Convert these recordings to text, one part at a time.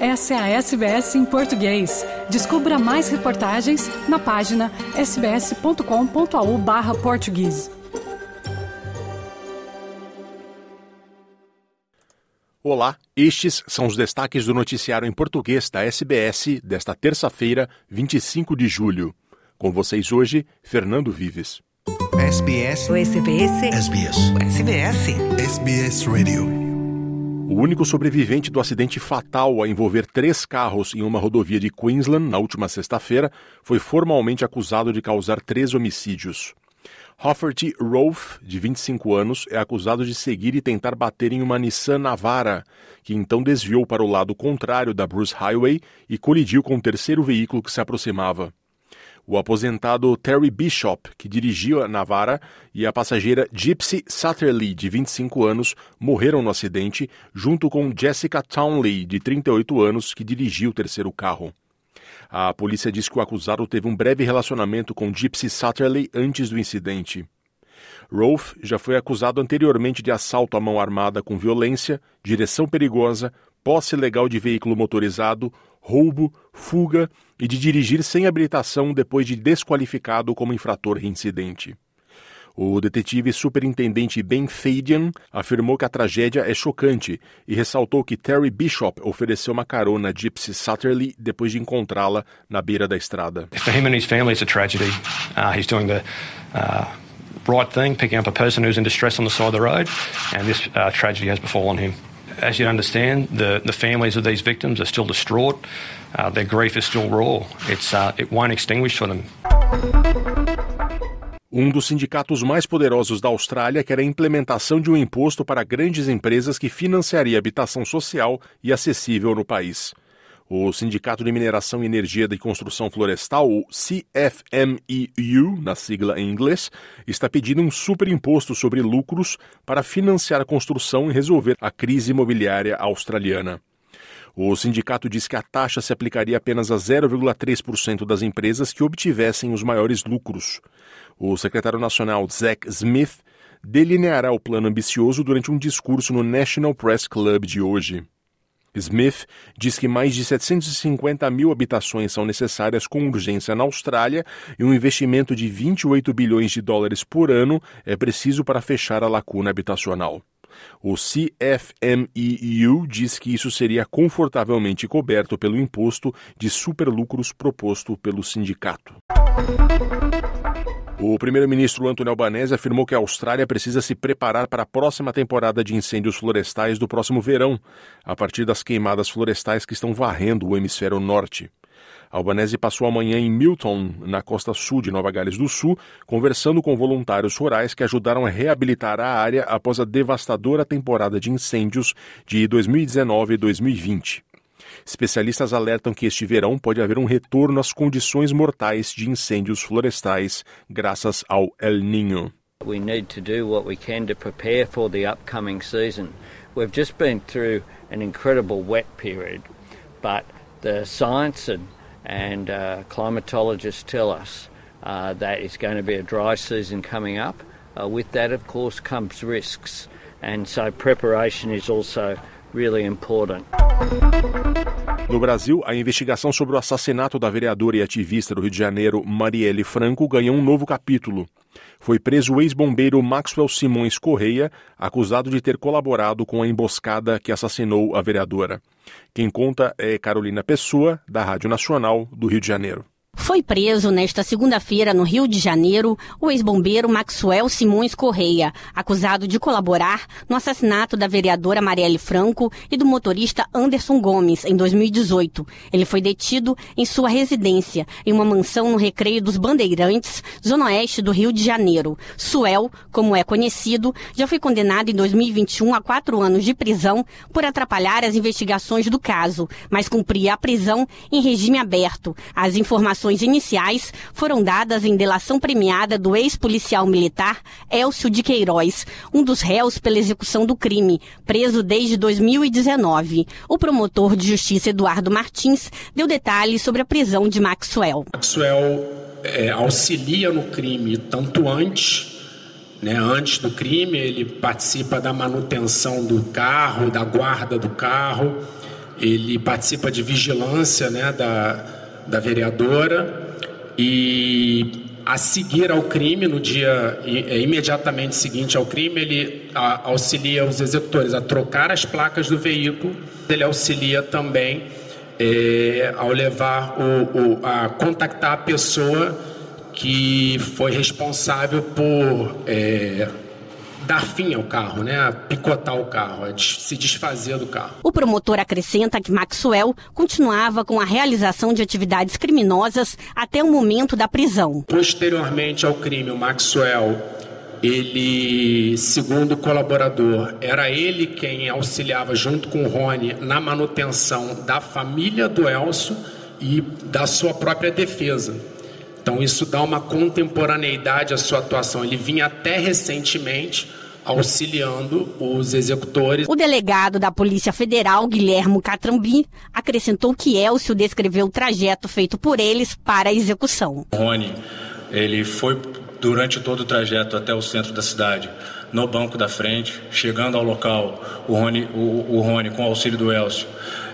Essa é a SBS em português. Descubra mais reportagens na página sbs.com.au barra português. Olá, estes são os destaques do noticiário em português da SBS desta terça-feira, 25 de julho. Com vocês hoje, Fernando Vives. SBS. O SBS. SBS. SBS. SBS Radio. O único sobrevivente do acidente fatal a envolver três carros em uma rodovia de Queensland na última sexta-feira foi formalmente acusado de causar três homicídios. Hofferty Rolfe, de 25 anos, é acusado de seguir e tentar bater em uma Nissan Navara, que então desviou para o lado contrário da Bruce Highway e colidiu com o terceiro veículo que se aproximava. O aposentado Terry Bishop, que dirigiu a Navara, e a passageira Gypsy Satterley, de 25 anos, morreram no acidente, junto com Jessica Townley, de 38 anos, que dirigiu o terceiro carro. A polícia diz que o acusado teve um breve relacionamento com Gypsy Satterley antes do incidente. Rolfe já foi acusado anteriormente de assalto à mão armada com violência, direção perigosa, posse ilegal de veículo motorizado, roubo, fuga e de dirigir sem habilitação depois de desqualificado como infrator reincidente. O detetive superintendente Ben Fadian afirmou que a tragédia é chocante e ressaltou que Terry Bishop ofereceu uma carona a Gypsy Satterley depois de encontrá-la na beira da estrada. For him and his family it's a tragedy. Uh, he's doing the uh, right thing, picking up a person who's in distress on the side of the road, and this uh, tragedy has befallen him. As you understand, the, the families of these victims are still distraught. Uh, their grief is still raw. It's, uh, it won't extinguish for them. Um dos sindicatos mais poderosos da Austrália quer a implementação de um imposto para grandes empresas que financiaria habitação social e acessível no país. O Sindicato de Mineração e Energia de Construção Florestal, o CFMEU, na sigla em inglês, está pedindo um superimposto sobre lucros para financiar a construção e resolver a crise imobiliária australiana. O sindicato diz que a taxa se aplicaria apenas a 0,3% das empresas que obtivessem os maiores lucros. O secretário nacional Zach Smith delineará o plano ambicioso durante um discurso no National Press Club de hoje. Smith diz que mais de 750 mil habitações são necessárias com urgência na Austrália e um investimento de 28 bilhões de dólares por ano é preciso para fechar a lacuna habitacional. O CFMEU diz que isso seria confortavelmente coberto pelo imposto de superlucros proposto pelo sindicato. O primeiro-ministro Antônio Albanese afirmou que a Austrália precisa se preparar para a próxima temporada de incêndios florestais do próximo verão, a partir das queimadas florestais que estão varrendo o hemisfério norte. Albanese passou a manhã em Milton, na costa sul de Nova Gales do Sul, conversando com voluntários rurais que ajudaram a reabilitar a área após a devastadora temporada de incêndios de 2019 e 2020. Especialistas alertam que este verão pode haver um retorno às condições mortais de incêndios florestais graças ao El Niño. We need to do what we can to prepare for the upcoming season. We've just been through an incredible wet period, but the science and, and uh, climatologists tell us uh, that it's going to be a dry season coming up. Uh, with that, of course, comes risks, and so preparation is also really important. No Brasil, a investigação sobre o assassinato da vereadora e ativista do Rio de Janeiro, Marielle Franco, ganhou um novo capítulo. Foi preso o ex-bombeiro Maxwell Simões Correia, acusado de ter colaborado com a emboscada que assassinou a vereadora. Quem conta é Carolina Pessoa, da Rádio Nacional do Rio de Janeiro. Foi preso nesta segunda-feira no Rio de Janeiro o ex-bombeiro Maxwell Simões Correia, acusado de colaborar no assassinato da vereadora Marielle Franco e do motorista Anderson Gomes em 2018. Ele foi detido em sua residência, em uma mansão no Recreio dos Bandeirantes, zona oeste do Rio de Janeiro. Suel, como é conhecido, já foi condenado em 2021 a quatro anos de prisão por atrapalhar as investigações do caso, mas cumpria a prisão em regime aberto. As informações iniciais foram dadas em delação premiada do ex-policial militar Elcio de Queiroz, um dos réus pela execução do crime, preso desde 2019. O promotor de justiça Eduardo Martins deu detalhes sobre a prisão de Maxwell. Maxwell é, auxilia no crime tanto antes né, antes do crime, ele participa da manutenção do carro, da guarda do carro ele participa de vigilância né, da, da vereadora. E a seguir ao crime, no dia é, imediatamente seguinte ao crime, ele auxilia os executores a trocar as placas do veículo, ele auxilia também é, ao levar o, o, a contactar a pessoa que foi responsável por é, dar fim ao carro, né? A picotar o carro, a se desfazer do carro. O promotor acrescenta que Maxwell continuava com a realização de atividades criminosas até o momento da prisão. Posteriormente ao crime, o Maxwell ele, segundo o colaborador, era ele quem auxiliava junto com o Rony na manutenção da família do Elcio e da sua própria defesa. Então isso dá uma contemporaneidade à sua atuação. Ele vinha até recentemente auxiliando os executores. O delegado da Polícia Federal, Guilhermo Catrambi, acrescentou que Elcio descreveu o trajeto feito por eles para a execução. Rony, ele foi durante todo o trajeto até o centro da cidade, no banco da frente, chegando ao local, o Rony, o, o Rony com o auxílio do Elcio,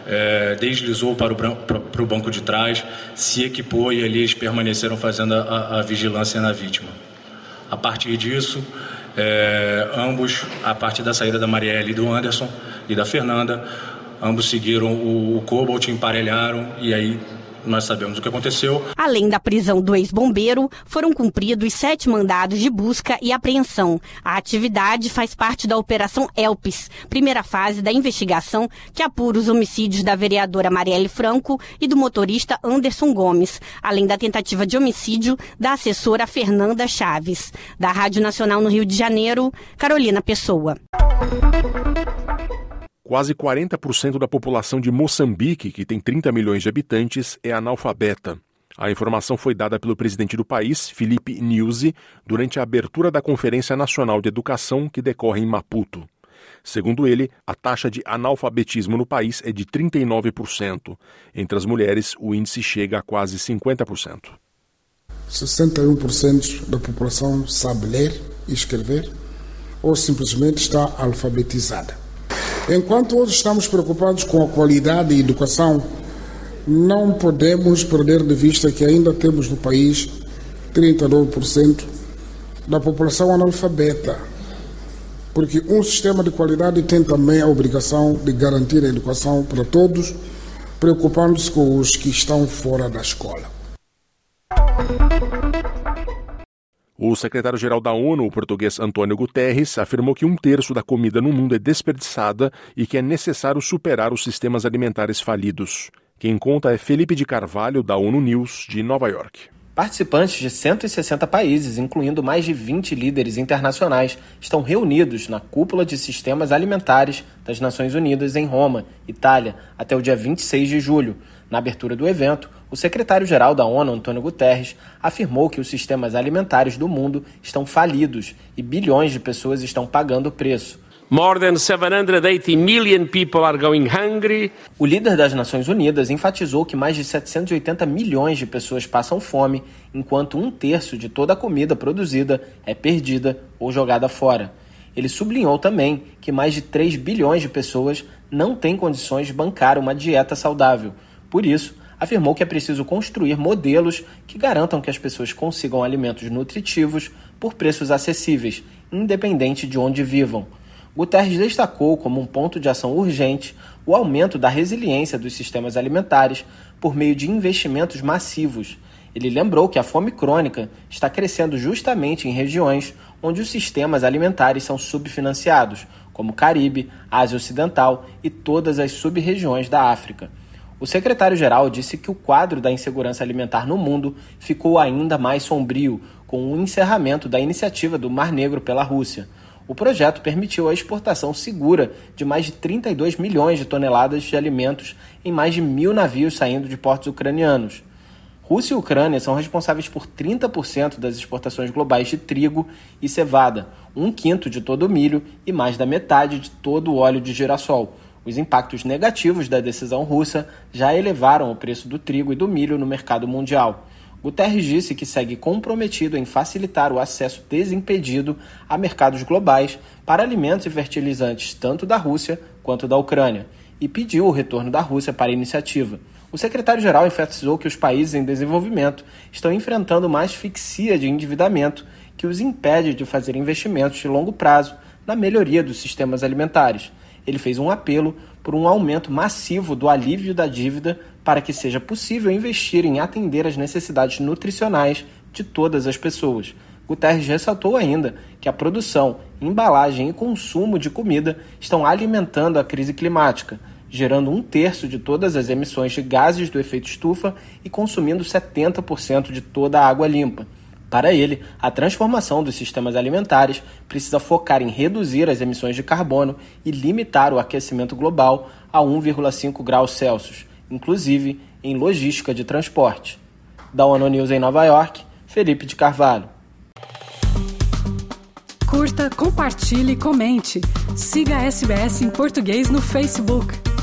é, deslizou para o, para o banco de trás, se equipou e ali eles permaneceram fazendo a, a vigilância na vítima. A partir disso, é, ambos, a partir da saída da Marielle e do Anderson e da Fernanda, ambos seguiram o, o Cobalt, emparelharam e aí nós sabemos o que aconteceu. Além da prisão do ex-bombeiro, foram cumpridos sete mandados de busca e apreensão. A atividade faz parte da Operação Elpis, primeira fase da investigação que apura os homicídios da vereadora Marielle Franco e do motorista Anderson Gomes, além da tentativa de homicídio da assessora Fernanda Chaves. Da Rádio Nacional no Rio de Janeiro, Carolina Pessoa. Quase 40% da população de Moçambique, que tem 30 milhões de habitantes, é analfabeta. A informação foi dada pelo presidente do país, Felipe Nyusi, durante a abertura da Conferência Nacional de Educação que decorre em Maputo. Segundo ele, a taxa de analfabetismo no país é de 39%. Entre as mulheres, o índice chega a quase 50%. 61% da população sabe ler e escrever ou simplesmente está alfabetizada. Enquanto hoje estamos preocupados com a qualidade da educação, não podemos perder de vista que ainda temos no país 39% da população analfabeta. Porque um sistema de qualidade tem também a obrigação de garantir a educação para todos, preocupando-se com os que estão fora da escola. O secretário-geral da ONU, o português Antônio Guterres, afirmou que um terço da comida no mundo é desperdiçada e que é necessário superar os sistemas alimentares falidos. Quem conta é Felipe de Carvalho, da ONU News, de Nova York. Participantes de 160 países, incluindo mais de 20 líderes internacionais, estão reunidos na Cúpula de Sistemas Alimentares das Nações Unidas em Roma, Itália, até o dia 26 de julho. Na abertura do evento, o secretário-geral da ONU, Antônio Guterres, afirmou que os sistemas alimentares do mundo estão falidos e bilhões de pessoas estão pagando o preço. More than 780 million people are going hungry. O líder das Nações Unidas enfatizou que mais de 780 milhões de pessoas passam fome, enquanto um terço de toda a comida produzida é perdida ou jogada fora. Ele sublinhou também que mais de 3 bilhões de pessoas não têm condições de bancar uma dieta saudável. Por isso, afirmou que é preciso construir modelos que garantam que as pessoas consigam alimentos nutritivos por preços acessíveis, independente de onde vivam. Guterres destacou como um ponto de ação urgente o aumento da resiliência dos sistemas alimentares por meio de investimentos massivos. Ele lembrou que a fome crônica está crescendo justamente em regiões onde os sistemas alimentares são subfinanciados, como Caribe, Ásia Ocidental e todas as sub-regiões da África. O secretário-geral disse que o quadro da insegurança alimentar no mundo ficou ainda mais sombrio com o encerramento da iniciativa do Mar Negro pela Rússia. O projeto permitiu a exportação segura de mais de 32 milhões de toneladas de alimentos em mais de mil navios saindo de portos ucranianos. Rússia e Ucrânia são responsáveis por 30% das exportações globais de trigo e cevada, um quinto de todo o milho e mais da metade de todo o óleo de girassol os impactos negativos da decisão russa já elevaram o preço do trigo e do milho no mercado mundial. Guterres disse que segue comprometido em facilitar o acesso desimpedido a mercados globais para alimentos e fertilizantes tanto da Rússia quanto da Ucrânia. e pediu o retorno da Rússia para a iniciativa. O secretário-geral enfatizou que os países em desenvolvimento estão enfrentando uma asfixia de endividamento que os impede de fazer investimentos de longo prazo na melhoria dos sistemas alimentares. Ele fez um apelo por um aumento massivo do alívio da dívida para que seja possível investir em atender as necessidades nutricionais de todas as pessoas. Guterres ressaltou ainda que a produção, embalagem e consumo de comida estão alimentando a crise climática, gerando um terço de todas as emissões de gases do efeito estufa e consumindo 70% de toda a água limpa. Para ele, a transformação dos sistemas alimentares precisa focar em reduzir as emissões de carbono e limitar o aquecimento global a 1,5 graus Celsius, inclusive em logística de transporte. Da ONU News em Nova York, Felipe de Carvalho. Curta, compartilhe, comente. Siga a SBS em português no Facebook.